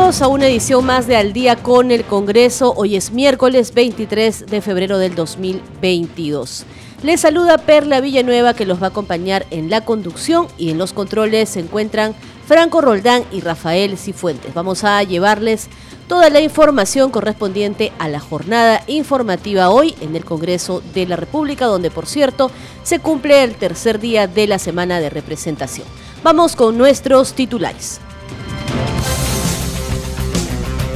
A una edición más de Al día con el Congreso. Hoy es miércoles 23 de febrero del 2022. Les saluda Perla Villanueva que los va a acompañar en la conducción y en los controles se encuentran Franco Roldán y Rafael Cifuentes. Vamos a llevarles toda la información correspondiente a la jornada informativa hoy en el Congreso de la República, donde por cierto se cumple el tercer día de la semana de representación. Vamos con nuestros titulares.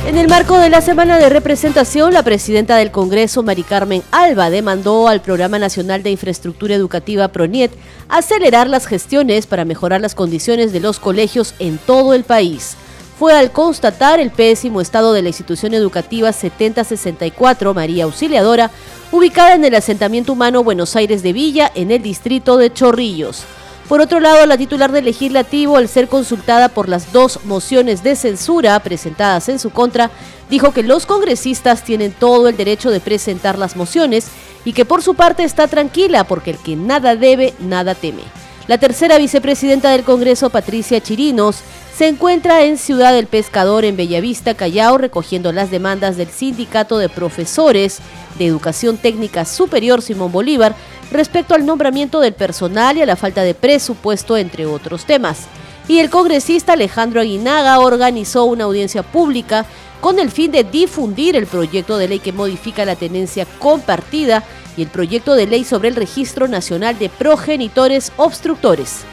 En el marco de la semana de representación, la presidenta del Congreso, Mari Carmen Alba, demandó al Programa Nacional de Infraestructura Educativa PRONIET acelerar las gestiones para mejorar las condiciones de los colegios en todo el país. Fue al constatar el pésimo estado de la institución educativa 7064 María Auxiliadora, ubicada en el asentamiento humano Buenos Aires de Villa, en el distrito de Chorrillos. Por otro lado, la titular del legislativo, al ser consultada por las dos mociones de censura presentadas en su contra, dijo que los congresistas tienen todo el derecho de presentar las mociones y que por su parte está tranquila porque el que nada debe, nada teme. La tercera vicepresidenta del Congreso, Patricia Chirinos, se encuentra en Ciudad del Pescador, en Bellavista, Callao, recogiendo las demandas del Sindicato de Profesores de Educación Técnica Superior Simón Bolívar respecto al nombramiento del personal y a la falta de presupuesto, entre otros temas. Y el congresista Alejandro Aguinaga organizó una audiencia pública con el fin de difundir el proyecto de ley que modifica la tenencia compartida y el proyecto de ley sobre el Registro Nacional de Progenitores Obstructores.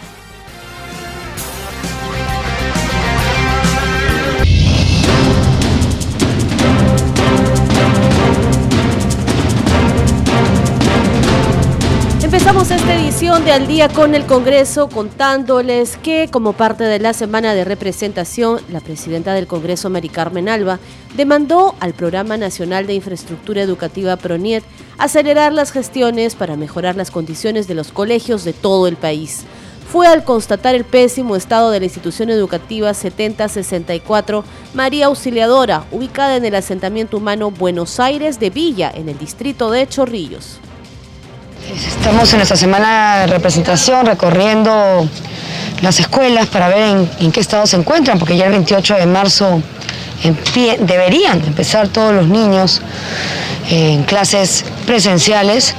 De Al día con el Congreso contándoles que como parte de la semana de representación, la presidenta del Congreso, Mari Carmen Alba, demandó al Programa Nacional de Infraestructura Educativa PRONIET acelerar las gestiones para mejorar las condiciones de los colegios de todo el país. Fue al constatar el pésimo estado de la institución educativa 7064 María Auxiliadora, ubicada en el asentamiento humano Buenos Aires de Villa, en el distrito de Chorrillos. Estamos en nuestra semana de representación recorriendo las escuelas para ver en, qué estado se encuentran, porque ya el 28 de marzo deberían empezar todos los niños en clases presenciales,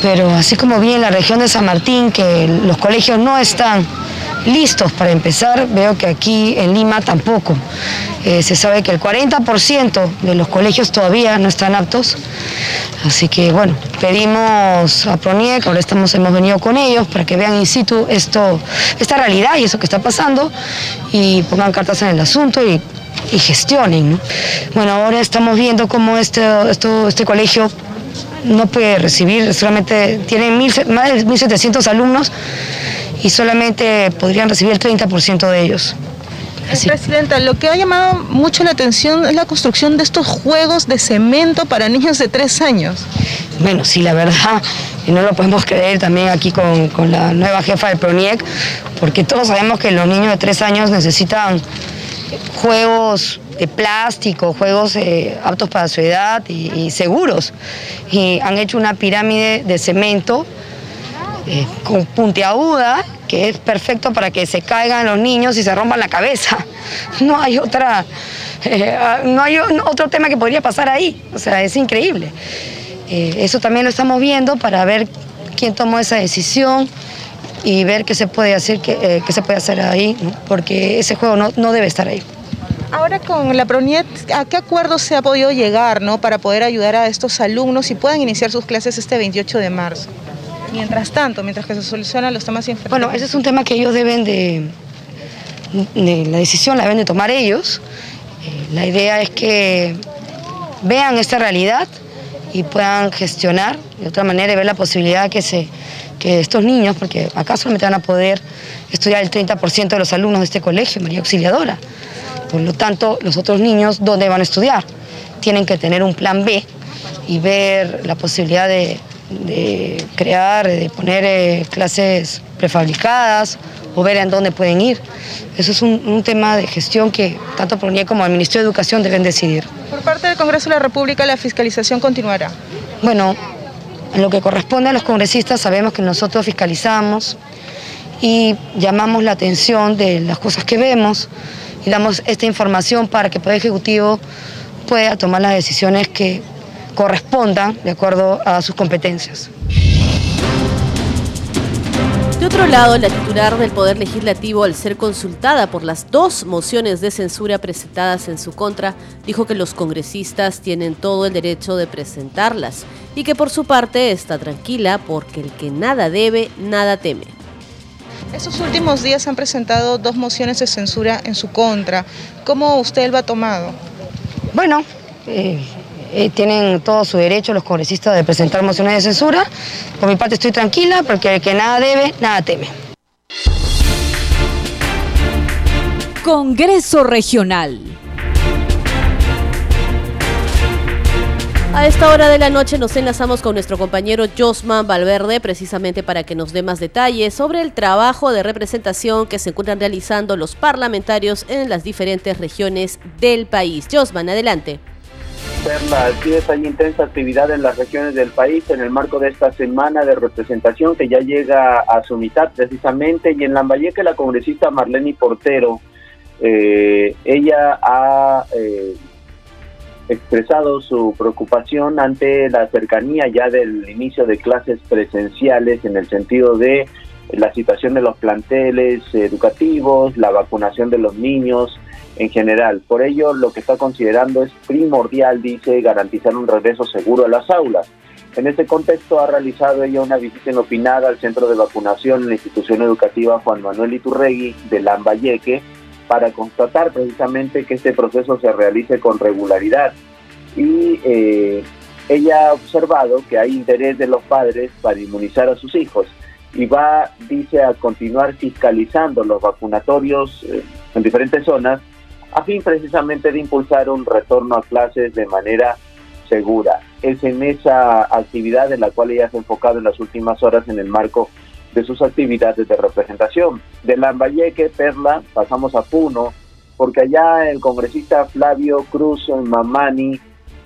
pero así como vi en la región de San Martín que los colegios no están listos para empezar, veo que aquí en Lima tampoco. Eh, se sabe que el 40% de los colegios todavía no están aptos, así que bueno, pedimos a PRONIEC, ahora estamos, hemos venido con ellos para que vean in situ esto, esta realidad y eso que está pasando y pongan cartas en el asunto y, gestionen. Bueno, ahora estamos viendo cómo este, este colegio no puede recibir, solamente tiene más de 1.700 alumnos y solamente podrían recibir el 30% de ellos. Presidenta, lo que ha llamado mucho la atención es la construcción de estos juegos de cemento para niños de tres años. Bueno, sí, la verdad, y no lo podemos creer también aquí con, la nueva jefa del PRONIEC, porque todos sabemos que los niños de tres años necesitan juegos de plástico, juegos eh, aptos para su edad y, seguros. Y han hecho una pirámide de cemento eh, con puntiaguda que es perfecto para que se caigan los niños y se rompan la cabeza. No hay otra, eh, no hay otro tema que podría pasar ahí. O sea, es increíble. Eh, eso también lo estamos viendo para ver quién tomó esa decisión y ver qué se puede hacer, qué, se puede hacer ahí, porque ese juego no, no debe estar ahí. Ahora con la PRONIET, ¿a qué acuerdo se ha podido llegar ¿no? para poder ayudar a estos alumnos y puedan iniciar sus clases este 28 de marzo? Mientras tanto, mientras que se solucionan los temas Bueno, ese es un tema que ellos deben de, la decisión la deben de tomar ellos. Eh, la idea es que vean esta realidad y puedan gestionar de otra manera y ver la posibilidad que, se, que estos niños, porque acá solamente van a poder estudiar el 30% de los alumnos de este colegio, María Auxiliadora. Por lo tanto, los otros niños, ¿dónde van a estudiar? tienen que tener un plan B y ver la posibilidad de, crear, de poner eh, clases prefabricadas o ver en dónde pueden ir. Eso es un, tema de gestión que tanto PRONIE como el Ministerio de Educación deben decidir. Por parte del Congreso de la República, la fiscalización continuará. Bueno, en lo que corresponde a los congresistas, sabemos que nosotros fiscalizamos y llamamos la atención de las cosas que vemos y damos esta información para que el Poder Ejecutivo pueda tomar las decisiones que correspondan de acuerdo a sus competencias. De otro lado, la titular del Poder Legislativo, al ser consultada por las dos mociones de censura presentadas en su contra, dijo que los congresistas tienen todo el derecho de presentarlas y que por su parte está tranquila porque el que nada debe, nada teme. Estos últimos días han presentado dos mociones de censura en su contra. ¿Cómo usted lo ha tomado? Bueno, eh, eh, tienen todo su derecho los congresistas de presentar mociones de censura. Por mi parte estoy tranquila porque el que nada debe, nada teme. Congreso Regional. A esta hora de la noche nos enlazamos con nuestro compañero Josman Valverde precisamente para que nos dé más detalles sobre el trabajo de representación que se encuentran realizando los parlamentarios en las diferentes regiones del país. Josman, adelante. Perla, así es, hay intensa actividad en las regiones del país en el marco de esta semana de representación que ya llega a su mitad precisamente y en Lambayeque la congresista Marlene Portero, eh, ella ha eh, expresado su preocupación ante la cercanía ya del inicio de clases presenciales en el sentido de la situación de los planteles educativos, la vacunación de los niños, en general. Por ello, lo que está considerando es primordial, dice, garantizar un regreso seguro a las aulas. En este contexto ha realizado ella una visita inopinada al centro de vacunación en la institución educativa Juan Manuel Iturregui de Lambayeque para constatar precisamente que este proceso se realice con regularidad. Y eh, ella ha observado que hay interés de los padres para inmunizar a sus hijos y va, dice, a continuar fiscalizando los vacunatorios eh, en diferentes zonas a fin precisamente de impulsar un retorno a clases de manera segura. Es en esa actividad en la cual ella se ha enfocado en las últimas horas en el marco de sus actividades de representación. De Lambayeque, Perla, pasamos a Puno, porque allá el congresista Flavio Cruz Mamani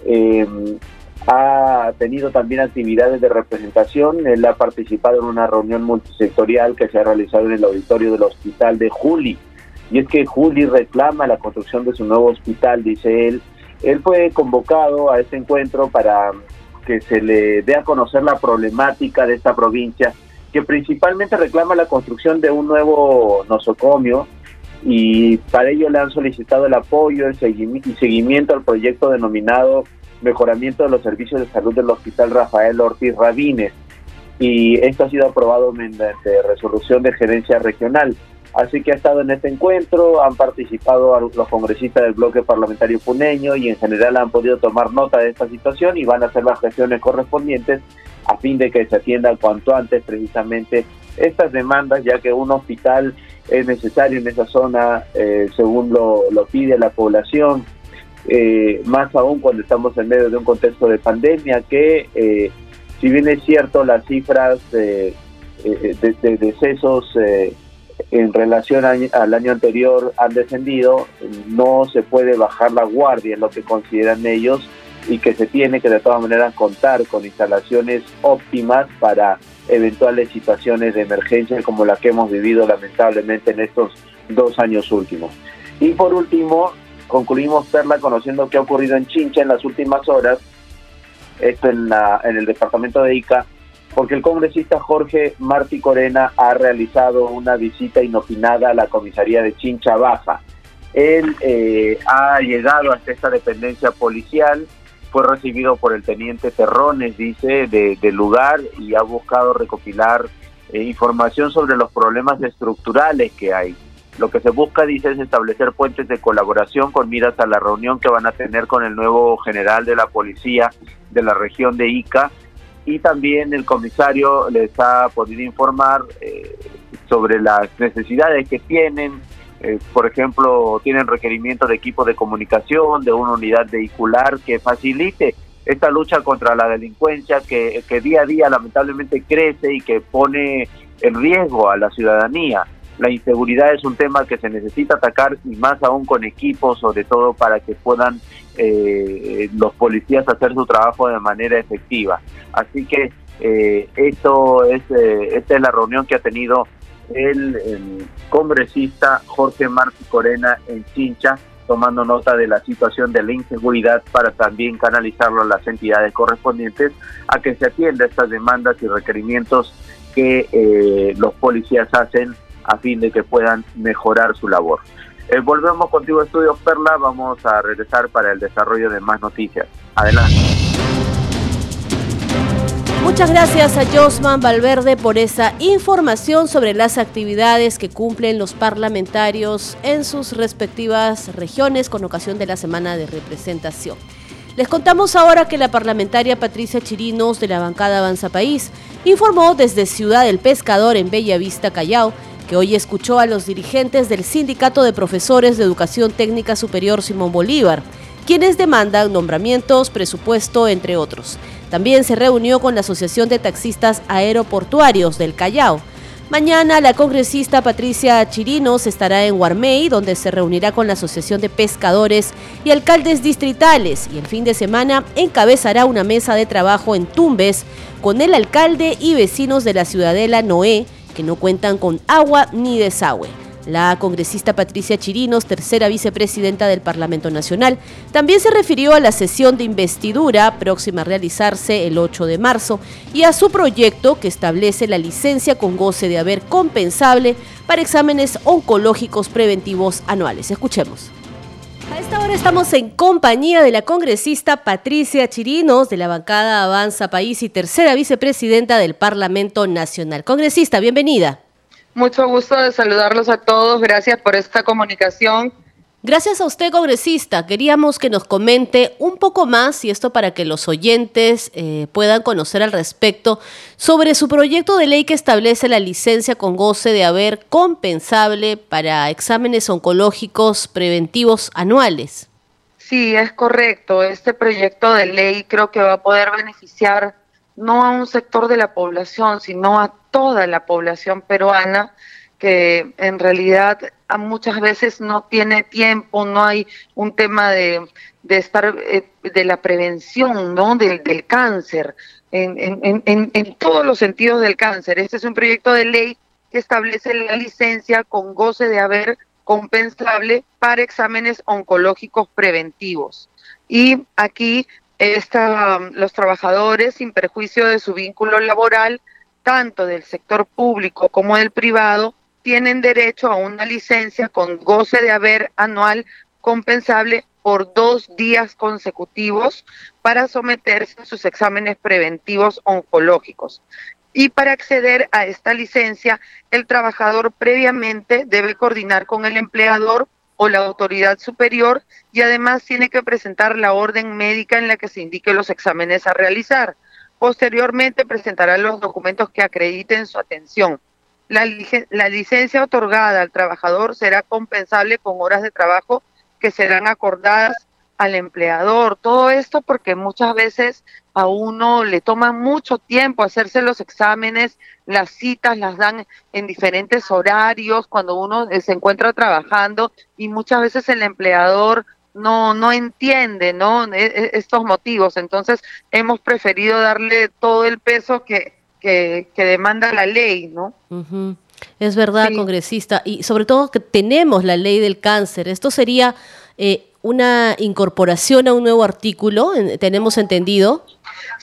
eh, ha tenido también actividades de representación. Él ha participado en una reunión multisectorial que se ha realizado en el auditorio del Hospital de Juli y es que Juli reclama la construcción de su nuevo hospital, dice él. Él fue convocado a este encuentro para que se le dé a conocer la problemática de esta provincia, que principalmente reclama la construcción de un nuevo nosocomio y para ello le han solicitado el apoyo y seguimiento al proyecto denominado Mejoramiento de los Servicios de Salud del Hospital Rafael Ortiz Rabines y esto ha sido aprobado mediante resolución de gerencia regional. Así que ha estado en este encuentro, han participado los congresistas del bloque parlamentario puneño y en general han podido tomar nota de esta situación y van a hacer las gestiones correspondientes a fin de que se atienda cuanto antes precisamente estas demandas, ya que un hospital es necesario en esa zona, eh, según lo, pide la población, eh, más aún cuando estamos en medio de un contexto de pandemia, que eh, si bien es cierto las cifras de, de decesos en relación al año anterior han descendido, no se puede bajar la guardia en lo que consideran ellos y que se tiene que de todas maneras contar con instalaciones óptimas para eventuales situaciones de emergencia como la que hemos vivido lamentablemente en estos dos años últimos. Y por último, concluimos Perla conociendo qué ha ocurrido en Chincha en las últimas horas, esto en, la, en el departamento de Ica, porque el congresista Jorge Martí Corena ha realizado una visita inopinada a la comisaría de Chincha Baja. Él eh, ha llegado hasta esta dependencia policial, fue recibido por el teniente Terrones, dice, del lugar y ha buscado recopilar eh, información sobre los problemas estructurales que hay. Lo que se busca, dice, es establecer puentes de colaboración con miras a la reunión que van a tener con el nuevo general de la policía de la región de Ica, y también el comisario les ha podido informar eh, sobre las necesidades que tienen eh, por ejemplo, tienen requerimiento de equipo de comunicación, de una unidad vehicular que facilite esta lucha contra la delincuencia que, que día a día lamentablemente crece y que pone en riesgo a la ciudadanía. La inseguridad es un tema que se necesita atacar y más aún con equipos, sobre todo para que puedan eh, los policías hacer su trabajo de manera efectiva. Así que eh, esto es, eh, esta es la reunión que ha tenido el, congresista Jorge Martí Corena en Chincha, tomando nota de la situación de la inseguridad para también canalizarlo a las entidades correspondientes a que se atienda estas demandas y requerimientos que los policías hacen a fin de que puedan mejorar su labor. Eh, volvemos contigo, Estudios Perla. Vamos a regresar para el desarrollo de más noticias. Adelante. Muchas gracias a Josman Valverde por esa información sobre las actividades que cumplen los parlamentarios en sus respectivas regiones con ocasión de la semana de representación. Les contamos ahora que la parlamentaria Patricia Chirinos de la bancada Avanza País informó desde Ciudad del Pescador en Bellavista, Callao, que hoy escuchó a los dirigentes del Sindicato de Profesores de Educación Técnica Superior Simón Bolívar, quienes demandan nombramientos, presupuesto, entre otros. También se reunió con la Asociación de Taxistas Aeroportuarios del Callao. Mañana la congresista Patricia Chirinos estará en Guarmey, donde se reunirá con la Asociación de Pescadores y Alcaldes Distritales, y el fin de semana encabezará una mesa de trabajo en Tumbes con el alcalde y vecinos de la ciudadela Noé, que no cuentan con agua ni desagüe. La congresista Patricia Chirinos, tercera vicepresidenta del Parlamento Nacional, también se refirió a la sesión de investidura próxima a realizarse el 8 de marzo y a su proyecto que establece la licencia con goce de haber compensable para exámenes oncológicos preventivos anuales. Escuchemos. A esta hora estamos en compañía de la congresista Patricia Chirinos de la bancada Avanza País y tercera vicepresidenta del Parlamento Nacional. Congresista, bienvenida. Mucho gusto de saludarlos a todos. Gracias por esta comunicación. Gracias a usted, congresista. Queríamos que nos comente un poco más, y esto para que los oyentes eh, puedan conocer al respecto, sobre su proyecto de ley que establece la licencia con goce de haber compensable para exámenes oncológicos preventivos anuales. Sí, es correcto. Este proyecto de ley creo que va a poder beneficiar no a un sector de la población, sino a toda la población peruana que en realidad muchas veces no tiene tiempo, no hay un tema de, de estar eh, de la prevención, ¿no? Del, del cáncer, en, en, en, en, todos los sentidos del cáncer. Este es un proyecto de ley que establece la licencia con goce de haber compensable para exámenes oncológicos preventivos. Y aquí esta, los trabajadores, sin perjuicio de su vínculo laboral, tanto del sector público como del privado, tienen derecho a una licencia con goce de haber anual compensable por dos días consecutivos para someterse a sus exámenes preventivos oncológicos. Y para acceder a esta licencia, el trabajador previamente debe coordinar con el empleador o la autoridad superior y además tiene que presentar la orden médica en la que se indique los exámenes a realizar. Posteriormente presentará los documentos que acrediten su atención. La, la, licencia otorgada al trabajador será compensable con horas de trabajo que serán acordadas al empleador. Todo esto porque muchas veces a uno le toma mucho tiempo hacerse los exámenes, las citas las dan en diferentes horarios cuando uno se encuentra trabajando y muchas veces el empleador no no entiende no e, e, estos motivos entonces hemos preferido darle todo el peso que que, demanda la ley no es verdad congresista. Y sobre todo que tenemos la ley del cáncer. Esto sería eh, una incorporación a un nuevo artículo, tenemos entendido.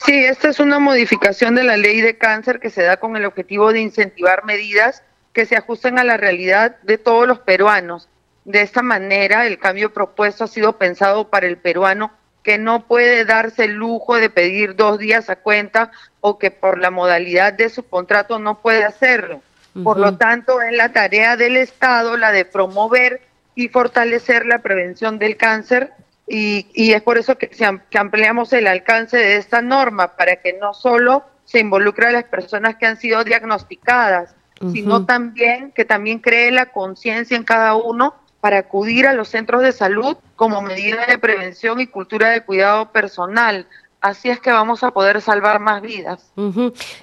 Sí, esta es una modificación de la ley de cáncer que se da con el objetivo de incentivar medidas que se ajusten a la realidad de todos los peruanos. De esta manera, el cambio propuesto ha sido pensado para el peruano que no puede darse el lujo de pedir dos días a cuenta o que por la modalidad de su contrato no puede hacerlo. Por lo tanto, es la tarea del Estado la de promover y fortalecer la prevención del cáncer y, y es por eso que, que ampliamos el alcance de esta norma para que no solo se involucre a las personas que han sido diagnosticadas, sino también que también cree la conciencia en cada uno para acudir a los centros de salud como medida de prevención y cultura de cuidado personal. Así es que vamos a poder salvar más vidas.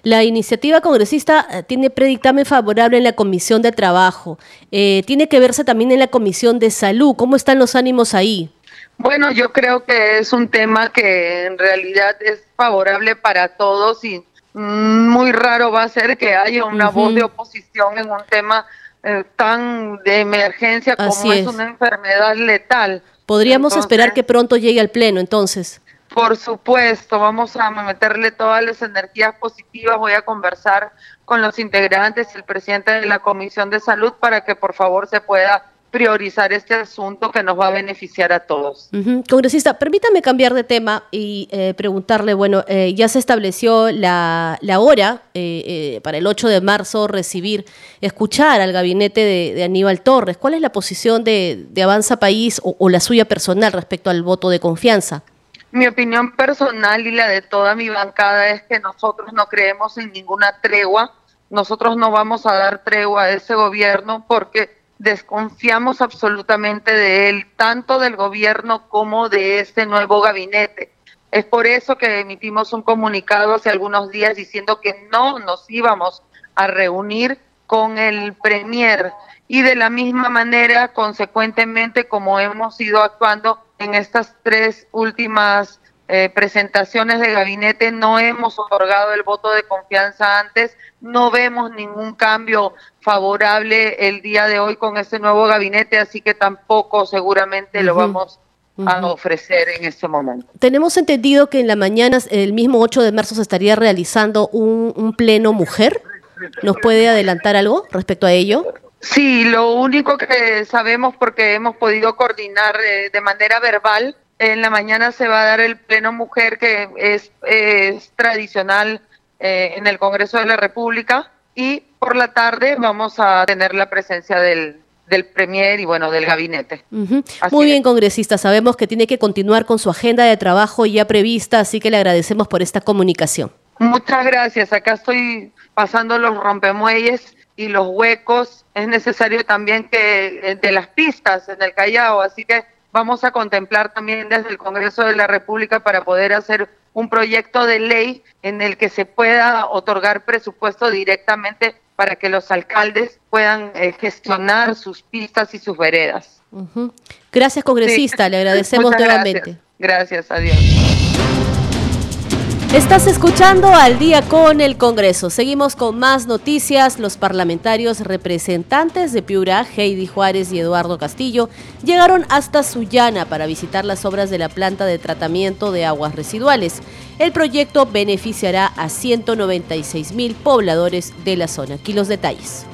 La iniciativa congresista eh, tiene predictamen favorable en la Comisión de Trabajo. Eh, tiene que verse también en la Comisión de Salud. ¿Cómo están los ánimos ahí? Bueno, yo creo que es un tema que en realidad es favorable para todos y muy raro va a ser que haya una voz de oposición en un tema eh, tan de emergencia como es. una enfermedad letal. Podríamos esperar que pronto llegue al Pleno, entonces. Por supuesto, vamos a meterle todas las energías positivas. Voy a conversar con los integrantes y el presidente de la Comisión de Salud para que por favor se pueda priorizar este asunto que nos va a beneficiar a todos. Congresista, permítame cambiar de tema y eh, preguntarle, bueno, eh, ya se estableció la, la hora eh, para el 8 de marzo recibir, escuchar al gabinete de, Aníbal Torres. ¿Cuál es la posición de, Avanza País o, la suya personal respecto al voto de confianza? Mi opinión personal y la de toda mi bancada es que nosotros no creemos en ninguna tregua, nosotros no vamos a dar tregua a ese gobierno porque desconfiamos absolutamente de él, tanto del gobierno como de este nuevo gabinete. Es por eso que emitimos un comunicado hace algunos días diciendo que no nos íbamos a reunir con el Premier y de la misma manera, consecuentemente, como hemos ido actuando en estas tres últimas eh, presentaciones de gabinete, no hemos otorgado el voto de confianza antes, no vemos ningún cambio favorable el día de hoy con este nuevo gabinete, así que tampoco seguramente lo vamos a ofrecer en este momento. Tenemos entendido que en la mañana, el mismo 8 de marzo, se estaría realizando un, pleno mujer. ¿Nos puede adelantar algo respecto a ello? Sí, lo único que sabemos porque hemos podido coordinar eh, de manera verbal en la mañana se va a dar el pleno mujer que es, tradicional eh, en el Congreso de la República y por la tarde vamos a tener la presencia del, del Premier y bueno, del gabinete. Muy bien, congresista. Sabemos que tiene que continuar con su agenda de trabajo ya prevista, así que le agradecemos por esta comunicación. Muchas gracias. Acá estoy pasando los rompemuelles y los huecos. Es necesario también que eh, de las pistas en el Callao, así que vamos a contemplar también desde el Congreso de la República para poder hacer un proyecto de ley en el que se pueda otorgar presupuesto directamente para que los alcaldes puedan eh, gestionar sus pistas y sus veredas. Gracias, congresista, le agradecemos nuevamente. Gracias, gracias adiós. Estás escuchando al día con el Congreso. Seguimos con más noticias. Los parlamentarios representantes de Piura, Heidi Juárez y Eduardo Castillo, llegaron hasta Sullana para visitar las obras de la planta de tratamiento de aguas residuales. El proyecto beneficiará a 196 mil pobladores de la zona. Aquí los detalles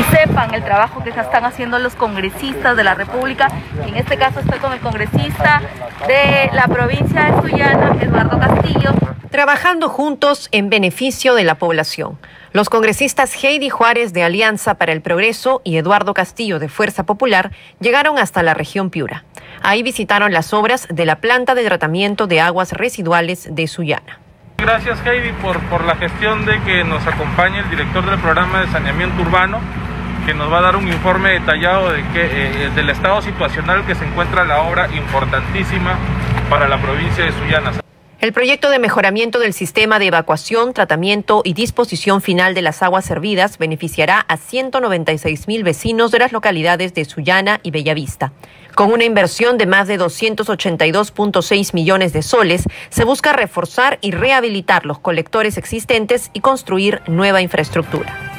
y sepan el trabajo que están haciendo los congresistas de la República. En este caso estoy con el congresista de la provincia de Sullana, Eduardo Castillo. Trabajando juntos en beneficio de la población. Los congresistas Heidi Juárez de Alianza para el Progreso y Eduardo Castillo de Fuerza Popular llegaron hasta la región Piura. Ahí visitaron las obras de la planta de tratamiento de aguas residuales de Sullana. Gracias Heidi por, por la gestión de que nos acompañe el director del programa de saneamiento urbano que nos va a dar un informe detallado de que, eh, del estado situacional que se encuentra la obra importantísima para la provincia de Sullana. El proyecto de mejoramiento del sistema de evacuación, tratamiento y disposición final de las aguas servidas beneficiará a 196 mil vecinos de las localidades de Sullana y Bellavista. Con una inversión de más de 282.6 millones de soles, se busca reforzar y rehabilitar los colectores existentes y construir nueva infraestructura.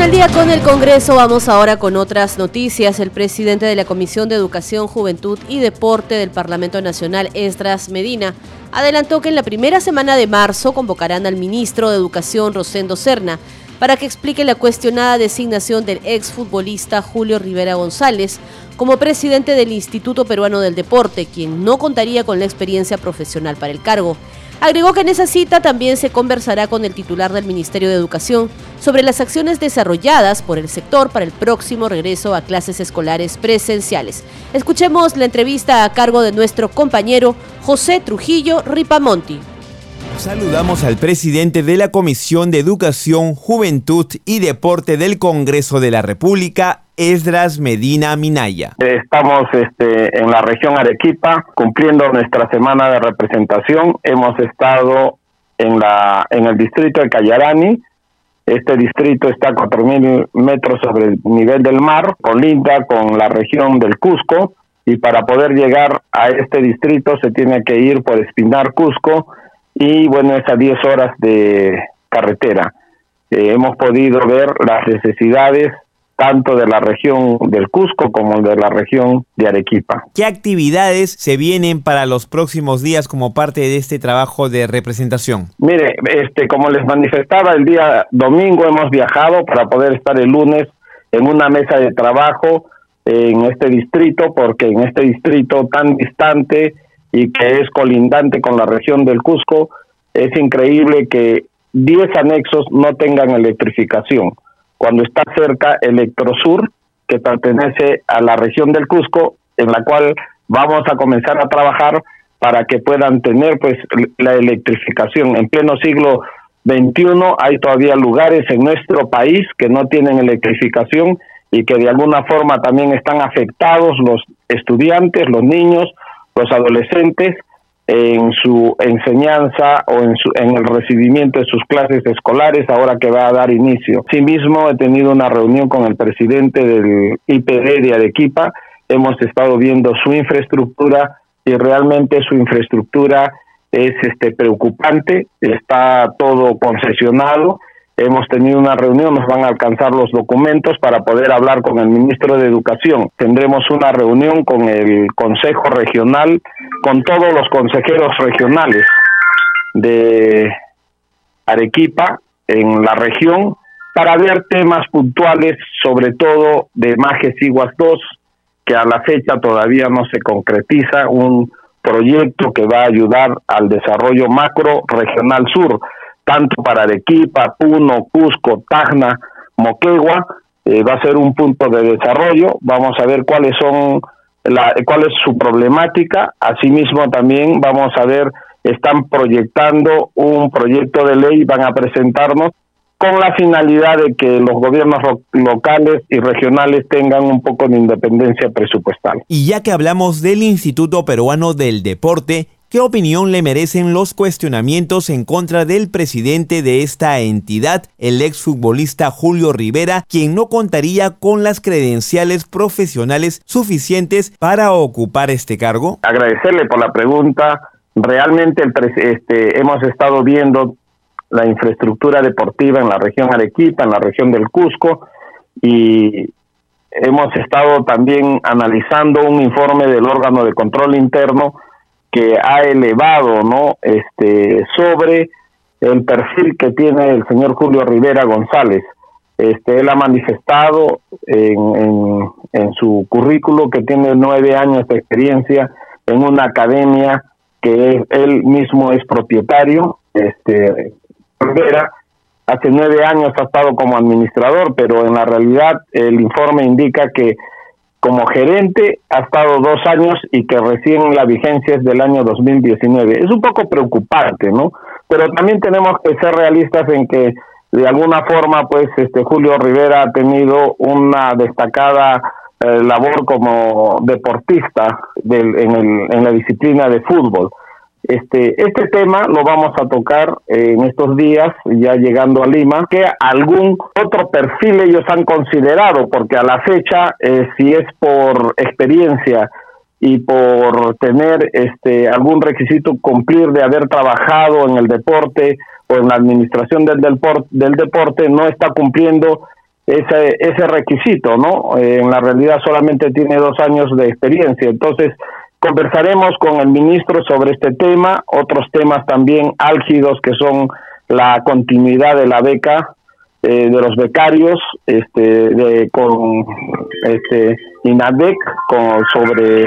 En el día con el Congreso vamos ahora con otras noticias. El presidente de la Comisión de Educación, Juventud y Deporte del Parlamento Nacional, Estras Medina, adelantó que en la primera semana de marzo convocarán al ministro de Educación, Rosendo Serna, para que explique la cuestionada designación del exfutbolista Julio Rivera González como presidente del Instituto Peruano del Deporte, quien no contaría con la experiencia profesional para el cargo. Agregó que en esa cita también se conversará con el titular del Ministerio de Educación sobre las acciones desarrolladas por el sector para el próximo regreso a clases escolares presenciales. Escuchemos la entrevista a cargo de nuestro compañero José Trujillo Ripamonti. Saludamos al presidente de la Comisión de Educación, Juventud y Deporte del Congreso de la República, Esdras Medina Minaya. Estamos este, en la región Arequipa cumpliendo nuestra semana de representación. Hemos estado en, la, en el distrito de Cayarani. Este distrito está a 4.000 metros sobre el nivel del mar, colinda con la región del Cusco y para poder llegar a este distrito se tiene que ir por Espinar Cusco y bueno, es a 10 horas de carretera. Eh, hemos podido ver las necesidades tanto de la región del Cusco como de la región de Arequipa. ¿Qué actividades se vienen para los próximos días como parte de este trabajo de representación? Mire, este, como les manifestaba el día domingo hemos viajado para poder estar el lunes en una mesa de trabajo en este distrito, porque en este distrito tan distante y que es colindante con la región del Cusco, es increíble que 10 anexos no tengan electrificación. Cuando está cerca Electrosur, que pertenece a la región del Cusco, en la cual vamos a comenzar a trabajar para que puedan tener pues la electrificación. En pleno siglo XXI hay todavía lugares en nuestro país que no tienen electrificación y que de alguna forma también están afectados los estudiantes, los niños, los adolescentes en su enseñanza o en, su, en el recibimiento de sus clases escolares ahora que va a dar inicio. Asimismo, he tenido una reunión con el presidente del IPD de Arequipa, hemos estado viendo su infraestructura y realmente su infraestructura es este preocupante, está todo concesionado Hemos tenido una reunión, nos van a alcanzar los documentos para poder hablar con el ministro de Educación. Tendremos una reunión con el Consejo Regional, con todos los consejeros regionales de Arequipa en la región para ver temas puntuales, sobre todo de Majes Iguas 2, que a la fecha todavía no se concretiza un proyecto que va a ayudar al desarrollo macro regional sur tanto para Arequipa, Puno, Cusco, Tacna, Moquegua, eh, va a ser un punto de desarrollo. Vamos a ver cuáles son la, cuál es su problemática. Asimismo, también vamos a ver, están proyectando un proyecto de ley, van a presentarnos con la finalidad de que los gobiernos locales y regionales tengan un poco de independencia presupuestal. Y ya que hablamos del Instituto Peruano del Deporte, ¿Qué opinión le merecen los cuestionamientos en contra del presidente de esta entidad, el exfutbolista Julio Rivera, quien no contaría con las credenciales profesionales suficientes para ocupar este cargo? Agradecerle por la pregunta. Realmente este, hemos estado viendo la infraestructura deportiva en la región Arequipa, en la región del Cusco, y hemos estado también analizando un informe del órgano de control interno que ha elevado no este sobre el perfil que tiene el señor Julio Rivera González. Este él ha manifestado en, en, su currículo que tiene nueve años de experiencia en una academia que él mismo es propietario. Este Rivera hace nueve años ha estado como administrador pero en la realidad el informe indica que como gerente ha estado dos años y que recién la vigencia es del año 2019. Es un poco preocupante, ¿no? Pero también tenemos que ser realistas en que de alguna forma, pues, este Julio Rivera ha tenido una destacada eh, labor como deportista del, en, el, en la disciplina de fútbol. Este, este tema lo vamos a tocar en estos días, ya llegando a Lima, que algún otro perfil ellos han considerado, porque a la fecha, eh, si es por experiencia y por tener este algún requisito cumplir de haber trabajado en el deporte o en la administración del, del deporte, no está cumpliendo ese, ese requisito, ¿no? Eh, en la realidad solamente tiene dos años de experiencia. Entonces, Conversaremos con el ministro sobre este tema, otros temas también álgidos que son la continuidad de la beca eh, de los becarios, este, de, con este INADEC, con, sobre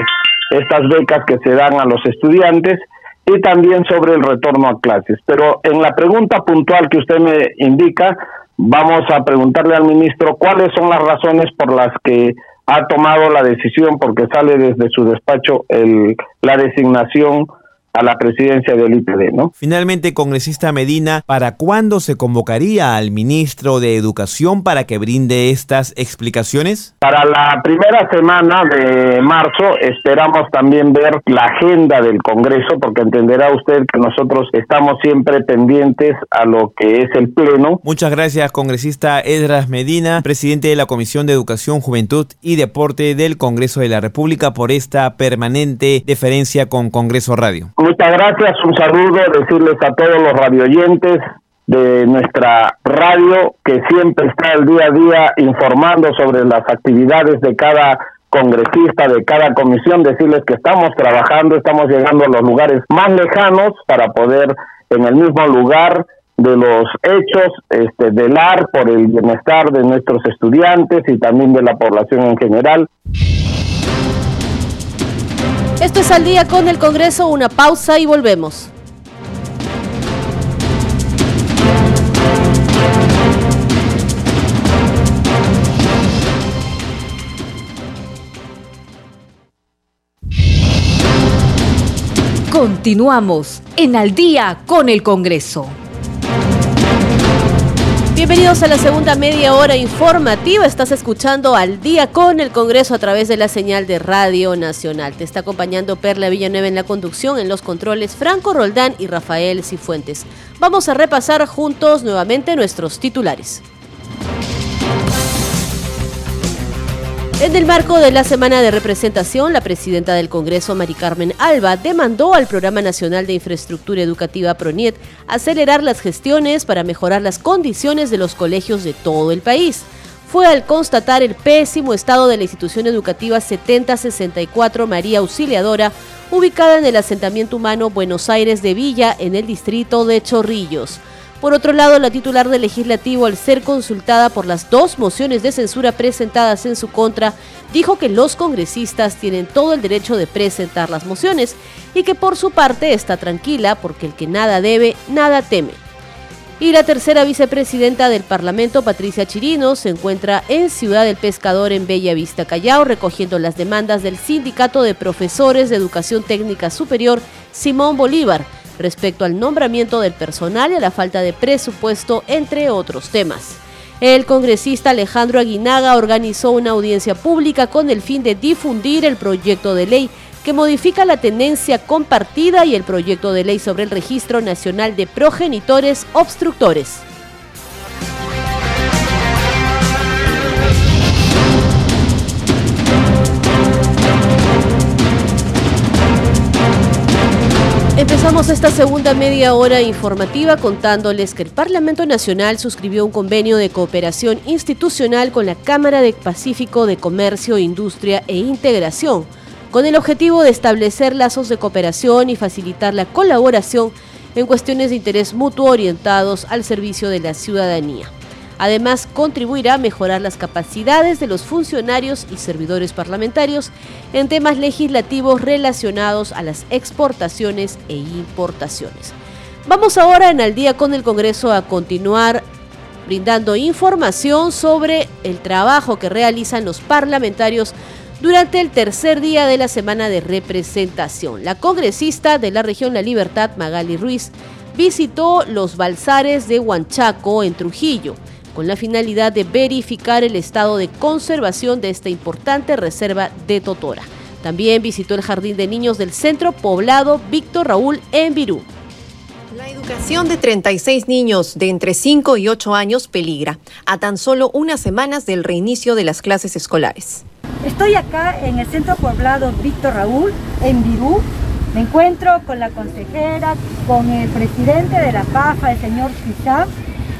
estas becas que se dan a los estudiantes y también sobre el retorno a clases. Pero en la pregunta puntual que usted me indica, vamos a preguntarle al ministro cuáles son las razones por las que ha tomado la decisión porque sale desde su despacho el, la designación a la presidencia del IPD, ¿no? Finalmente, congresista Medina, ¿para cuándo se convocaría al ministro de Educación para que brinde estas explicaciones? Para la primera semana de marzo esperamos también ver la agenda del Congreso, porque entenderá usted que nosotros estamos siempre pendientes a lo que es el Pleno. Muchas gracias, congresista Edras Medina, presidente de la Comisión de Educación, Juventud y Deporte del Congreso de la República, por esta permanente deferencia con Congreso Radio. Muchas gracias, un saludo, decirles a todos los radioyentes de nuestra radio que siempre está el día a día informando sobre las actividades de cada congresista, de cada comisión, decirles que estamos trabajando, estamos llegando a los lugares más lejanos para poder en el mismo lugar de los hechos, este, velar por el bienestar de nuestros estudiantes y también de la población en general. Esto es al día con el Congreso, una pausa y volvemos. Continuamos en Al día con el Congreso. Bienvenidos a la segunda media hora informativa. Estás escuchando al día con el Congreso a través de la señal de Radio Nacional. Te está acompañando Perla Villanueva en la conducción, en los controles Franco Roldán y Rafael Cifuentes. Vamos a repasar juntos nuevamente nuestros titulares. En el marco de la semana de representación, la presidenta del Congreso, Mari Carmen Alba, demandó al Programa Nacional de Infraestructura Educativa PRONIET acelerar las gestiones para mejorar las condiciones de los colegios de todo el país. Fue al constatar el pésimo estado de la institución educativa 7064 María Auxiliadora, ubicada en el asentamiento humano Buenos Aires de Villa, en el distrito de Chorrillos. Por otro lado, la titular del legislativo, al ser consultada por las dos mociones de censura presentadas en su contra, dijo que los congresistas tienen todo el derecho de presentar las mociones y que por su parte está tranquila porque el que nada debe, nada teme. Y la tercera vicepresidenta del Parlamento, Patricia Chirino, se encuentra en Ciudad del Pescador en Bella Vista, Callao, recogiendo las demandas del Sindicato de Profesores de Educación Técnica Superior, Simón Bolívar, respecto al nombramiento del personal y a la falta de presupuesto, entre otros temas. El congresista Alejandro Aguinaga organizó una audiencia pública con el fin de difundir el proyecto de ley que modifica la tenencia compartida y el proyecto de ley sobre el Registro Nacional de Progenitores Obstructores. Empezamos esta segunda media hora informativa contándoles que el Parlamento Nacional suscribió un convenio de cooperación institucional con la Cámara de Pacífico de Comercio, Industria e Integración, con el objetivo de establecer lazos de cooperación y facilitar la colaboración en cuestiones de interés mutuo orientados al servicio de la ciudadanía. Además, contribuirá a mejorar las capacidades de los funcionarios y servidores parlamentarios en temas legislativos relacionados a las exportaciones e importaciones. Vamos ahora en Al día con el Congreso a continuar brindando información sobre el trabajo que realizan los parlamentarios durante el tercer día de la semana de representación. La congresista de la región La Libertad, Magali Ruiz, visitó los balsares de Huanchaco en Trujillo con la finalidad de verificar el estado de conservación de esta importante reserva de Totora. También visitó el Jardín de Niños del Centro Poblado Víctor Raúl en Virú. La educación de 36 niños de entre 5 y 8 años peligra a tan solo unas semanas del reinicio de las clases escolares. Estoy acá en el Centro Poblado Víctor Raúl en Virú. Me encuentro con la consejera, con el presidente de la PAFA, el señor Quizá,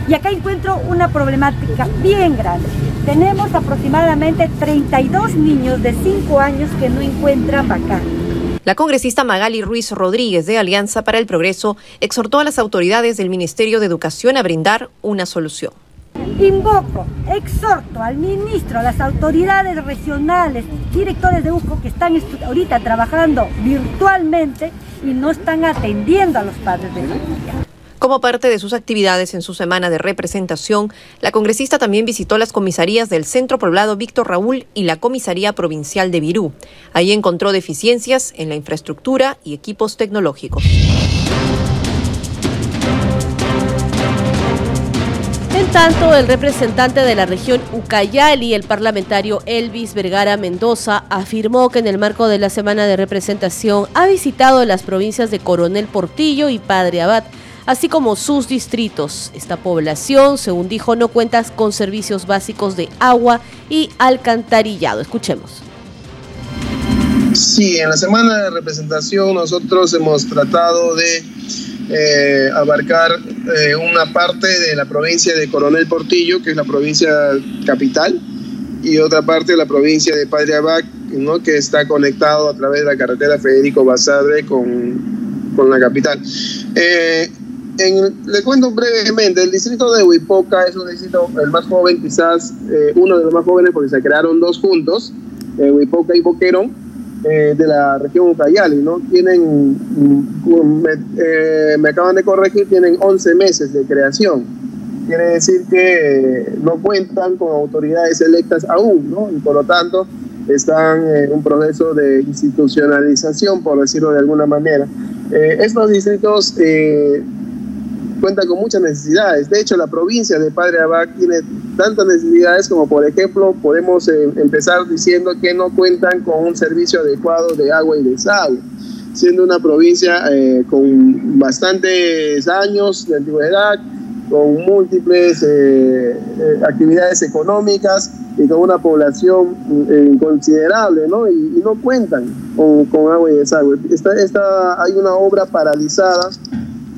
y acá encuentro una problemática bien grande. Tenemos aproximadamente 32 niños de 5 años que no encuentran vacante. La congresista Magali Ruiz Rodríguez de Alianza para el Progreso exhortó a las autoridades del Ministerio de Educación a brindar una solución. Invoco, exhorto al ministro, a las autoridades regionales, directores de UCO que están ahorita trabajando virtualmente y no están atendiendo a los padres de familia. Como parte de sus actividades en su semana de representación, la congresista también visitó las comisarías del Centro Poblado Víctor Raúl y la Comisaría Provincial de Virú. Ahí encontró deficiencias en la infraestructura y equipos tecnológicos. En tanto, el representante de la región Ucayali, el parlamentario Elvis Vergara Mendoza, afirmó que en el marco de la semana de representación ha visitado las provincias de Coronel Portillo y Padre Abad, así como sus distritos. Esta población, según dijo, no cuenta con servicios básicos de agua y alcantarillado. Escuchemos. Sí, en la semana de representación nosotros hemos tratado de eh, abarcar eh, una parte de la provincia de Coronel Portillo, que es la provincia capital, y otra parte de la provincia de Padre Abac, ¿no? que está conectado a través de la carretera Federico Basadre con, con la capital. Eh, le cuento brevemente, el distrito de Huipoca es un distrito el más joven, quizás uno de los más jóvenes porque se crearon dos juntos, Huipoca y Boquerón, eh, de la región Ucayali, ¿no? Tienen, mm, me, eh, me, acaban de corregir, tienen 11 meses de creación. Quiere decir que no cuentan con autoridades electas aún, ¿no? Y por lo tanto están en un proceso de institucionalización, por decirlo de alguna manera. Eh, estos distritos cuenta con muchas necesidades. De hecho, la provincia de Padre Abac tiene tantas necesidades como, por ejemplo, podemos eh, empezar diciendo que no cuentan con un servicio adecuado de agua y desagüe, siendo una provincia eh, con bastantes años de antigüedad, con múltiples eh, actividades económicas y con una población considerable, ¿no? Y, no cuentan con, con, agua y desagüe. Esta, esta, hay una obra paralizada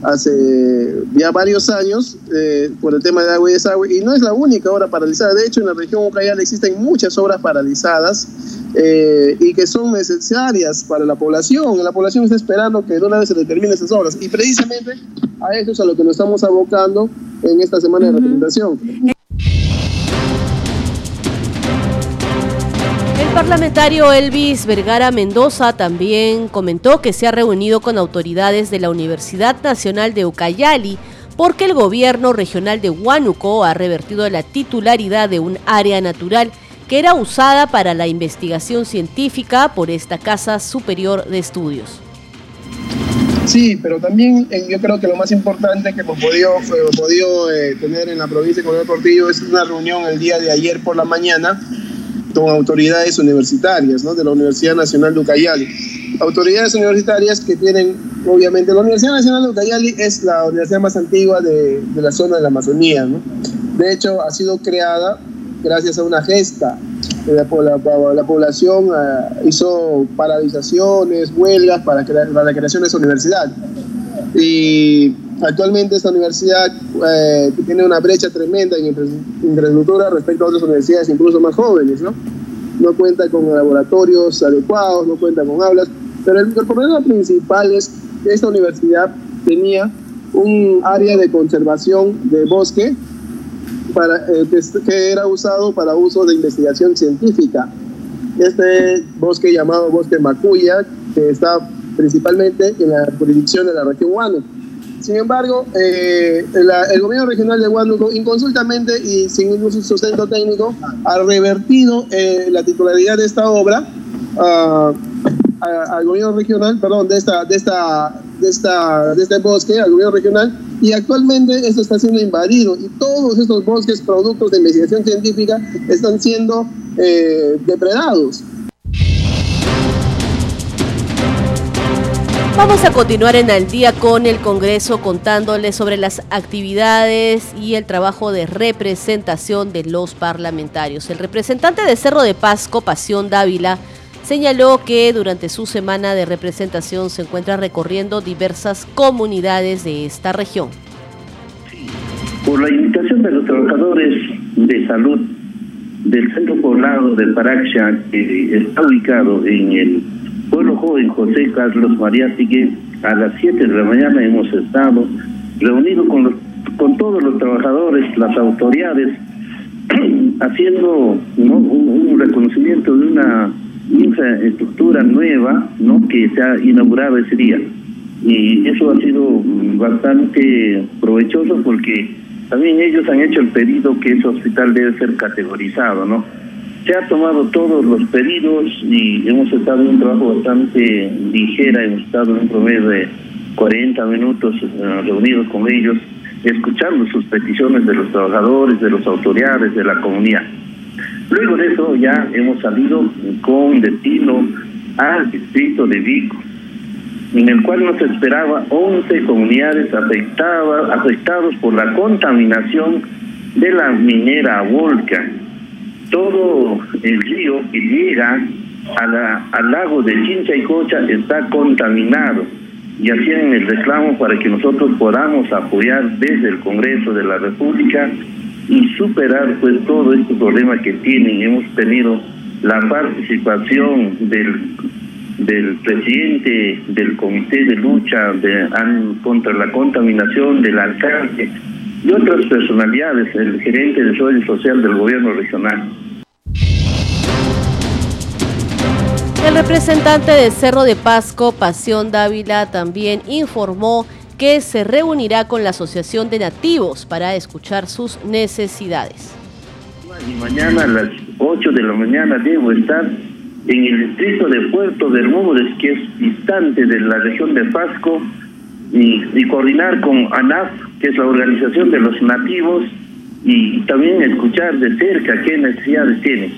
hace ya varios años eh, por el tema de agua y desagüe y no es la única obra paralizada. De hecho, en la región ucraniana existen muchas obras paralizadas eh, y que son necesarias para la población. La población está esperando que de una vez se determinen esas obras y precisamente a eso es a lo que nos estamos abocando en esta semana de representación. Parlamentario Elvis Vergara Mendoza también comentó que se ha reunido con autoridades de la Universidad Nacional de Ucayali porque el gobierno regional de Huánuco ha revertido la titularidad de un área natural que era usada para la investigación científica por esta Casa Superior de Estudios. Sí, pero también eh, yo creo que lo más importante que hemos podido, podido eh, tener en la provincia de Coronel Portillo es una reunión el día de ayer por la mañana con autoridades universitarias ¿no? de la Universidad Nacional de Ucayali. Autoridades universitarias que tienen, obviamente, la Universidad Nacional de Ucayali es la universidad más antigua de, de la zona de la Amazonía. ¿no? De hecho, ha sido creada gracias a una gesta. La, la, la población uh, hizo paralizaciones, huelgas para, para la creación de esa universidad. Y Actualmente esta universidad eh, tiene una brecha tremenda en infraestructura respecto a otras universidades incluso más jóvenes, ¿no? No cuenta con laboratorios adecuados, no cuenta con aulas, pero el, problema principal es que esta universidad tenía un área de conservación de bosque para, eh, que, que, era usado para uso de investigación científica. Este bosque llamado Bosque Macuya, que está principalmente en la jurisdicción de la región Huánuco sin embargo, eh, el gobierno regional de Huánuco, inconsultamente y sin ningún sustento técnico, ha revertido eh, la titularidad de esta obra ah, al gobierno regional, perdón, de, esta, de, esta, de, esta, de este bosque, al gobierno regional, y actualmente esto está siendo invadido y todos estos bosques, productos de investigación científica, están siendo eh, depredados. Vamos a continuar en el día con el Congreso contándoles sobre las actividades y el trabajo de representación de los parlamentarios. El representante de Cerro de Pasco, Pasión Dávila, señaló que durante su semana de representación se encuentra recorriendo diversas comunidades de esta región. Por la invitación de los trabajadores de salud del centro poblado de Paraxia, que está ubicado en el Pueblo Joven José Carlos María Sigue, a las 7 de la mañana hemos estado reunidos con, con todos los trabajadores, las autoridades, haciendo un, reconocimiento de una infraestructura nueva ¿no? que se ha inaugurado ese día. y eso ha sido bastante provechoso porque también ellos han hecho el pedido que ese hospital debe ser categorizado, ¿no? Se ha tomado todos los pedidos y hemos estado en un trabajo bastante ligera, hemos estado en un promedio de 40 minutos eh, reunidos con ellos, escuchando sus peticiones de los trabajadores, de las autoridades, de la comunidad. Luego de eso ya hemos salido con destino al distrito de Vico, en el cual nos esperaba 11 comunidades afectadas, afectados por la contaminación de la minera Volca. Todo el río que llega a la, al lago de Chincha y Cocha está contaminado y hacían el reclamo para que nosotros podamos apoyar desde el Congreso de la República y superar pues todo este problema que tienen. Hemos tenido la participación del del presidente del comité de lucha de, contra la contaminación del alcalde y otras personalidades, el gerente de desarrollo social del gobierno regional. El representante de Cerro de Pasco, Pasión Dávila, también informó que se reunirá con la Asociación de Nativos para escuchar sus necesidades. Y mañana a las 8 de la mañana debo estar en el distrito de Puerto del Móviles, que es distante de la región de Pasco, y, coordinar con ANAF, que es la organización de los nativos, y también escuchar de cerca qué necesidades tienen.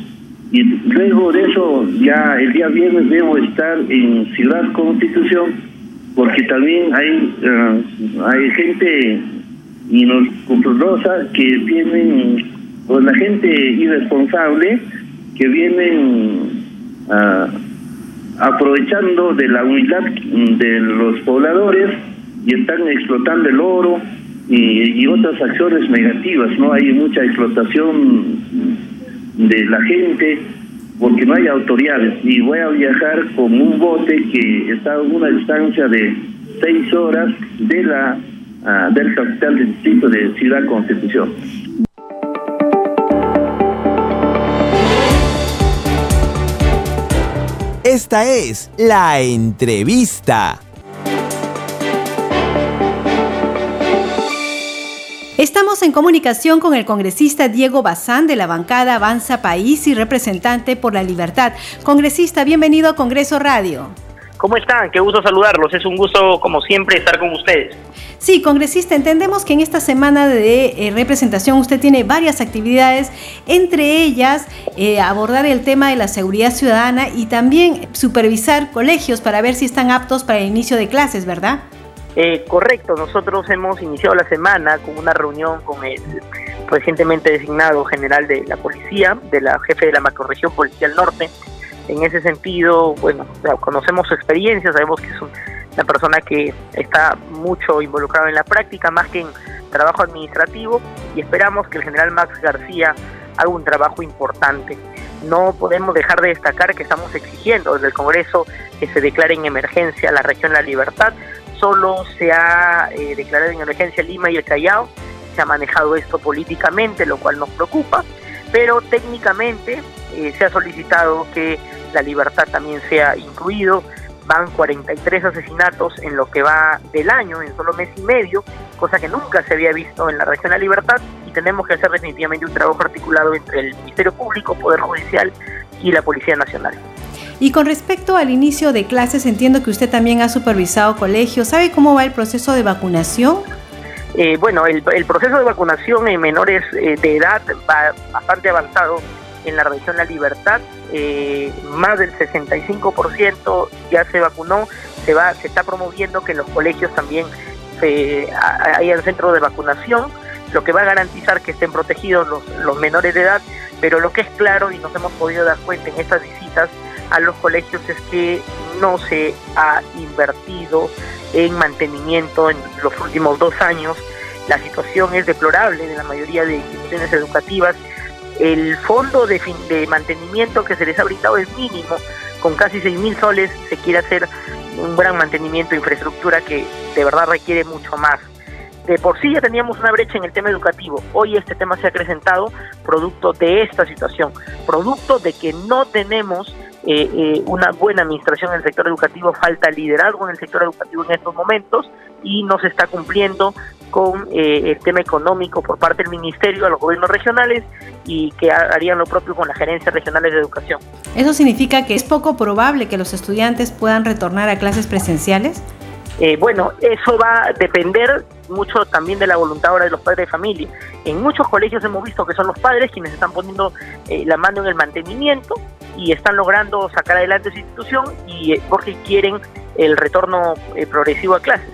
Y luego de eso, ya el día viernes debo estar en Ciudad Constitución, porque también hay, eh, hay gente inoscrupulosa que vienen, pues la gente irresponsable que vienen Ah, aprovechando de la humildad de los pobladores y están explotando el oro y, otras acciones negativas, ¿no? Hay mucha explotación de la gente porque no hay autoridades y voy a viajar con un bote que está a una distancia de seis horas de la uh, del capital del distrito de Ciudad Constitución. Esta es la entrevista. Estamos en comunicación con el congresista Diego Bazán de la bancada Avanza País y representante por la libertad. Congresista, bienvenido a Congreso Radio. ¿Cómo están? Qué gusto saludarlos. Es un gusto, como siempre, estar con ustedes. Sí, congresista, entendemos que en esta semana de eh, representación usted tiene varias actividades, entre ellas eh, abordar el tema de la seguridad ciudadana y también supervisar colegios para ver si están aptos para el inicio de clases, ¿verdad? Eh, correcto, nosotros hemos iniciado la semana con una reunión con el recientemente designado general de la policía, de la jefe de la macroregión policial norte, en ese sentido, bueno, conocemos su experiencia, sabemos que es una persona que está mucho involucrado en la práctica, más que en trabajo administrativo, y esperamos que el general Max García haga un trabajo importante. No podemos dejar de destacar que estamos exigiendo desde el Congreso que se declare en emergencia la región La Libertad. Solo se ha eh, declarado en emergencia Lima y el. Se ha manejado esto políticamente, lo cual nos preocupa, pero técnicamente eh, se ha solicitado que la libertad también sea incluido. Van 43 asesinatos en lo que va del año, en solo mes y medio, cosa que nunca se había visto en la región de la libertad y tenemos que hacer definitivamente un trabajo articulado entre el Ministerio Público, Poder Judicial y la Policía Nacional. Y con respecto al inicio de clases, entiendo que usted también ha supervisado colegios. ¿Sabe cómo va el proceso de vacunación? Eh, bueno, el, proceso de vacunación en menores eh, de edad va bastante avanzado en la región La Libertad eh, más del 65% ya se vacunó, se va, se está promoviendo que en los colegios también haya centros de vacunación, lo que va a garantizar que estén protegidos los menores de edad, pero lo que es claro y nos hemos podido dar cuenta en estas visitas a los colegios es que no se ha invertido en mantenimiento en los últimos dos años. La situación es deplorable en la mayoría de instituciones educativas el fondo de, de mantenimiento que se les ha brindado es mínimo, con casi 6 mil soles se quiere hacer un gran mantenimiento de infraestructura que de verdad requiere mucho más. De por sí ya teníamos una brecha en el tema educativo, hoy este tema se ha acrecentado producto de esta situación, producto de que no tenemos eh, eh, una buena administración en el sector educativo, falta liderazgo en el sector educativo en estos momentos y no se está cumpliendo con eh, el tema económico por parte del ministerio a los gobiernos regionales y que harían lo propio con las gerencias regionales de educación. ¿Eso significa que es poco probable que los estudiantes puedan retornar a clases presenciales? bueno, eso va a depender mucho también de la voluntad ahora de los padres de familia. En muchos colegios hemos visto que son los padres quienes están poniendo la mano en el mantenimiento y están logrando sacar adelante su institución y eh, porque quieren el retorno eh, progresivo a clases.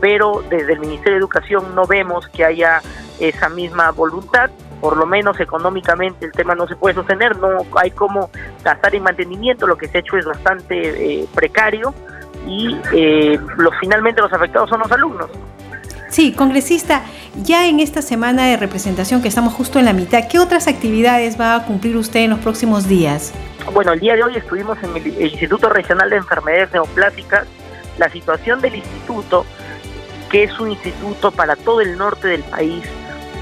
Pero desde el Ministerio de Educación no vemos que haya esa misma voluntad, por lo menos económicamente el tema no se puede sostener, no hay como gastar en mantenimiento, lo que se ha hecho es bastante eh, precario y los, finalmente los afectados son los alumnos. Sí, congresista, ya en esta semana de representación que estamos justo en la mitad, ¿qué otras actividades va a cumplir usted en los próximos días? Bueno, el día de hoy estuvimos en el Instituto Regional de Enfermedades Neoplásicas. La situación del instituto, que es un instituto para todo el norte del país,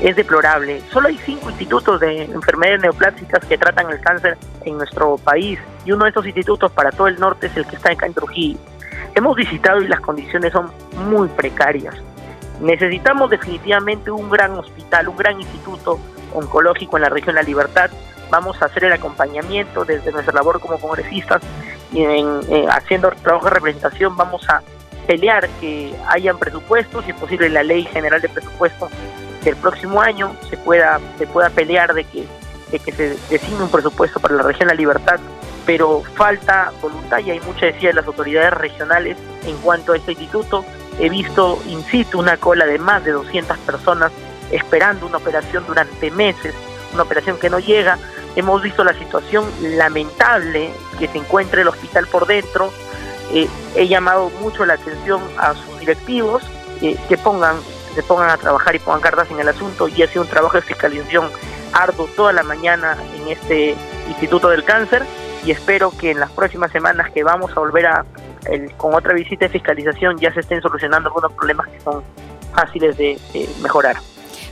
es deplorable. Solo hay cinco institutos de enfermedades neoplásicas que tratan el cáncer en nuestro país y uno de esos institutos para todo el norte es el que está acá en Trujillo. Hemos visitado y las condiciones son muy precarias. Necesitamos definitivamente un gran hospital, un gran instituto oncológico en la región La Libertad. Vamos a hacer el acompañamiento desde nuestra labor como congresistas y en, haciendo trabajo de representación. Vamos a pelear que hayan presupuestos, y es posible la ley general de presupuesto del próximo año se pueda, se pueda pelear de que, de que se designe un presupuesto para la región La Libertad, pero falta voluntad y hay mucha decía de las autoridades regionales en cuanto a este instituto. He visto in situ una cola de más de 200 personas esperando una operación durante meses una operación que no llega. Hemos visto la situación lamentable que se encuentra el hospital por dentro. Eh, he llamado mucho la atención a sus directivos eh, que pongan, se pongan a trabajar y pongan cartas en el asunto y ha sido un trabajo de fiscalización arduo toda la mañana en este Instituto del Cáncer y espero que en las próximas semanas que vamos a volver a con otra visita de fiscalización ya se estén solucionando algunos problemas que son fáciles de mejorar.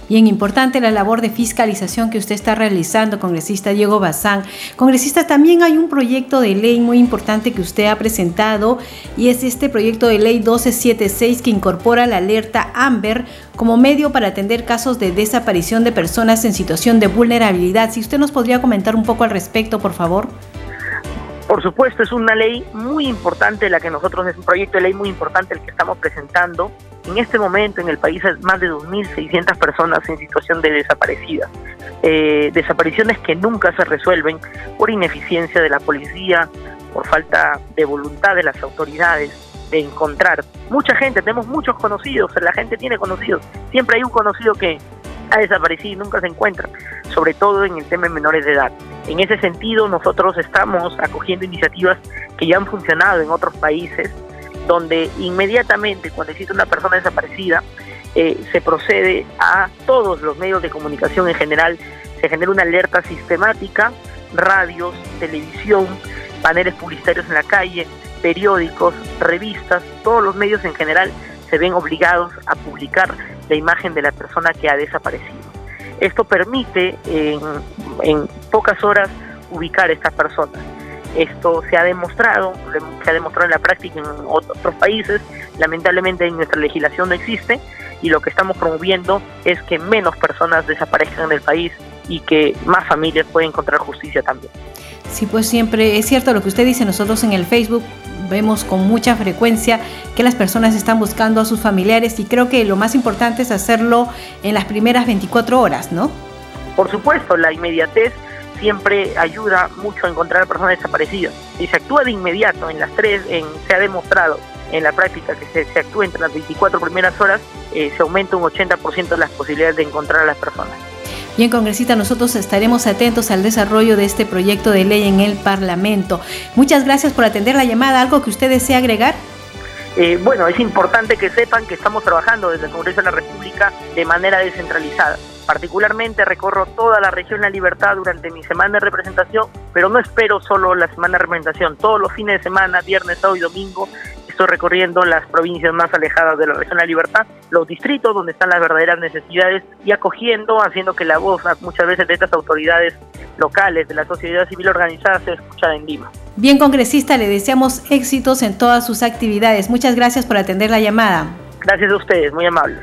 Bien importante la labor de fiscalización que usted está realizando, congresista Diego Bazán. Congresista, también hay un proyecto de ley muy importante que usted ha presentado y es este proyecto de ley 1276 que incorpora la alerta AMBER como medio para atender casos de desaparición de personas en situación de vulnerabilidad. Si usted nos podría comentar un poco al respecto, por favor. Por supuesto, es una ley muy importante la que nosotros, es un proyecto de ley muy importante el que estamos presentando. En este momento en el país hay más de 2.600 personas en situación de desaparecida. Eh, desapariciones que nunca se resuelven por ineficiencia de la policía, por falta de voluntad de las autoridades de encontrar. Mucha gente, tenemos muchos conocidos, la gente tiene conocidos. Siempre hay un conocido que ha desaparecido y nunca se encuentra, sobre todo en el tema de menores de edad. En ese sentido, nosotros estamos acogiendo iniciativas que ya han funcionado en otros países donde inmediatamente cuando existe una persona desaparecida, eh, se procede a todos los medios de comunicación en general, se genera una alerta sistemática, radios, televisión, paneles publicitarios en la calle, periódicos, revistas, todos los medios en general se ven obligados a publicar la imagen de la persona que ha desaparecido. Esto permite en, en pocas horas ubicar a estas personas. Esto se ha demostrado, se ha demostrado en la práctica en otros países, lamentablemente en nuestra legislación no existe y lo que estamos promoviendo es que menos personas desaparezcan del país y que más familias puedan encontrar justicia también. Sí, pues siempre es cierto lo que usted dice, nosotros en el Facebook vemos con mucha frecuencia que las personas están buscando a sus familiares y creo que lo más importante es hacerlo en las primeras 24 horas, ¿no? Por supuesto, la inmediatez siempre ayuda mucho a encontrar a personas desaparecidas. Si se actúa de inmediato, en las tres, en, se ha demostrado en la práctica que se, se actúa entre las 24 primeras horas, eh, se aumenta un 80% las posibilidades de encontrar a las personas. Bien, congresista, nosotros estaremos atentos al desarrollo de este proyecto de ley en el Parlamento. Muchas gracias por atender la llamada. ¿Algo que usted desea agregar? Eh, bueno, es importante que sepan que estamos trabajando desde el Congreso de la República de manera descentralizada. Particularmente recorro toda la región La Libertad durante mi semana de representación, pero no espero solo la semana de representación. Todos los fines de semana, viernes, sábado y domingo, estoy recorriendo las provincias más alejadas de la región La Libertad, los distritos donde están las verdaderas necesidades y acogiendo, haciendo que la voz muchas veces de estas autoridades locales, de la sociedad civil organizada, se escuchara en Lima. Bien, congresista, le deseamos éxitos en todas sus actividades. Muchas gracias por atender la llamada. Gracias a ustedes, muy amable.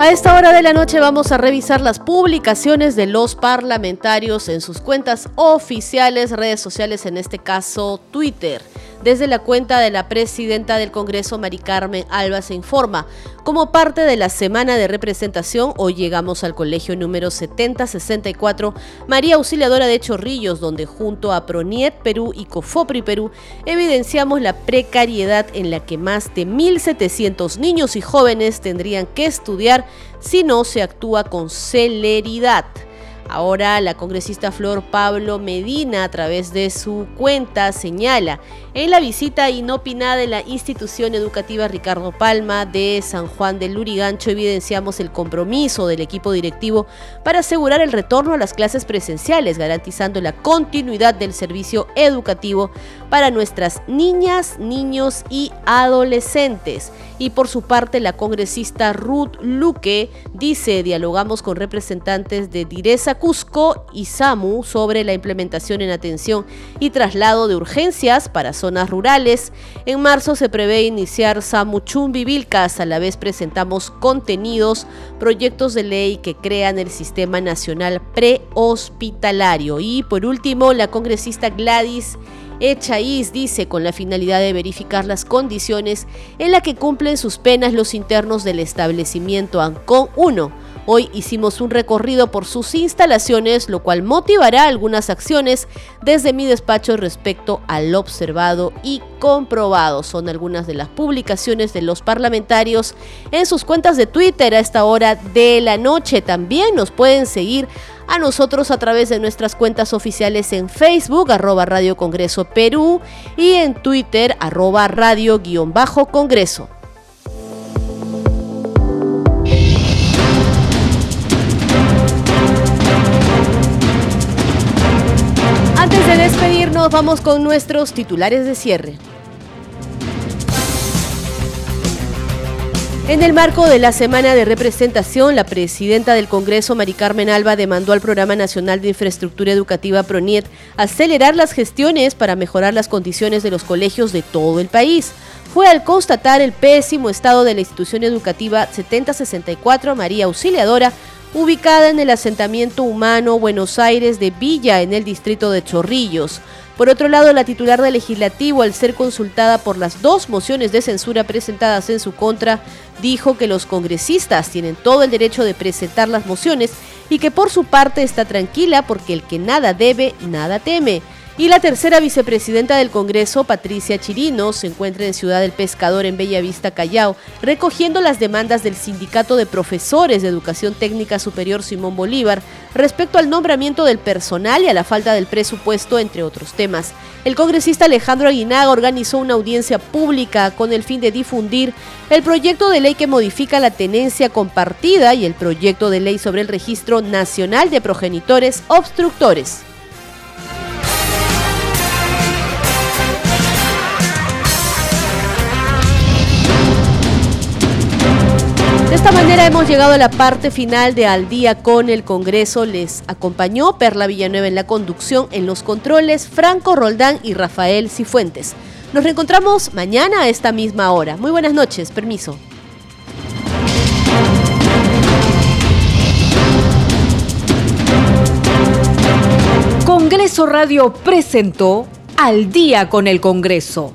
A esta hora de la noche vamos a revisar las publicaciones de los parlamentarios en sus cuentas oficiales, redes sociales, en este caso Twitter. Desde la cuenta de la presidenta del Congreso, Mari Carmen Alba, se informa. Como parte de la semana de representación, hoy llegamos al colegio número 7064 María Auxiliadora de Chorrillos, donde junto a Proniet Perú y Cofopri Perú evidenciamos la precariedad en la que más de 1.700 niños y jóvenes tendrían que estudiar si no se actúa con celeridad. Ahora la congresista Flor Pablo Medina a través de su cuenta señala, en la visita inopinada de la institución educativa Ricardo Palma de San Juan del Lurigancho evidenciamos el compromiso del equipo directivo para asegurar el retorno a las clases presenciales, garantizando la continuidad del servicio educativo para nuestras niñas, niños y adolescentes. Y por su parte, la congresista Ruth Luque dice, dialogamos con representantes de Direza Cusco y SAMU sobre la implementación en atención y traslado de urgencias para zonas rurales. En marzo se prevé iniciar SAMU Chumbivilcas, a la vez presentamos contenidos, proyectos de ley que crean el Sistema Nacional Prehospitalario. Y por último, la congresista Gladys Echaís dice con la finalidad de verificar las condiciones en las que cumplen sus penas los internos del establecimiento ANCON 1. Hoy hicimos un recorrido por sus instalaciones, lo cual motivará algunas acciones desde mi despacho respecto al observado y comprobado. Son algunas de las publicaciones de los parlamentarios en sus cuentas de Twitter a esta hora de la noche. También nos pueden seguir a nosotros a través de nuestras cuentas oficiales en Facebook, arroba Radio Congreso Perú, y en Twitter, arroba Radio-Congreso. Antes de despedirnos, vamos con nuestros titulares de cierre. En el marco de la semana de representación, la presidenta del Congreso, Mari Carmen Alba, demandó al Programa Nacional de Infraestructura Educativa PRONIET acelerar las gestiones para mejorar las condiciones de los colegios de todo el país. Fue al constatar el pésimo estado de la institución educativa 7064 María Auxiliadora, ubicada en el asentamiento humano Buenos Aires de Villa, en el distrito de Chorrillos. Por otro lado, la titular del legislativo, al ser consultada por las dos mociones de censura presentadas en su contra, dijo que los congresistas tienen todo el derecho de presentar las mociones y que por su parte está tranquila porque el que nada debe, nada teme. Y la tercera vicepresidenta del Congreso, Patricia Chirino, se encuentra en Ciudad del Pescador, en Bellavista, Callao, recogiendo las demandas del Sindicato de Profesores de Educación Técnica Superior Simón Bolívar respecto al nombramiento del personal y a la falta del presupuesto, entre otros temas. El congresista Alejandro Aguinaga organizó una audiencia pública con el fin de difundir el proyecto de ley que modifica la tenencia compartida y el proyecto de ley sobre el Registro Nacional de Progenitores Obstructores. De esta manera hemos llegado a la parte final de Al día con el Congreso. Les acompañó Perla Villanueva en la conducción, en los controles, Franco Roldán y Rafael Cifuentes. Nos reencontramos mañana a esta misma hora. Muy buenas noches, permiso. Congreso Radio presentó Al día con el Congreso.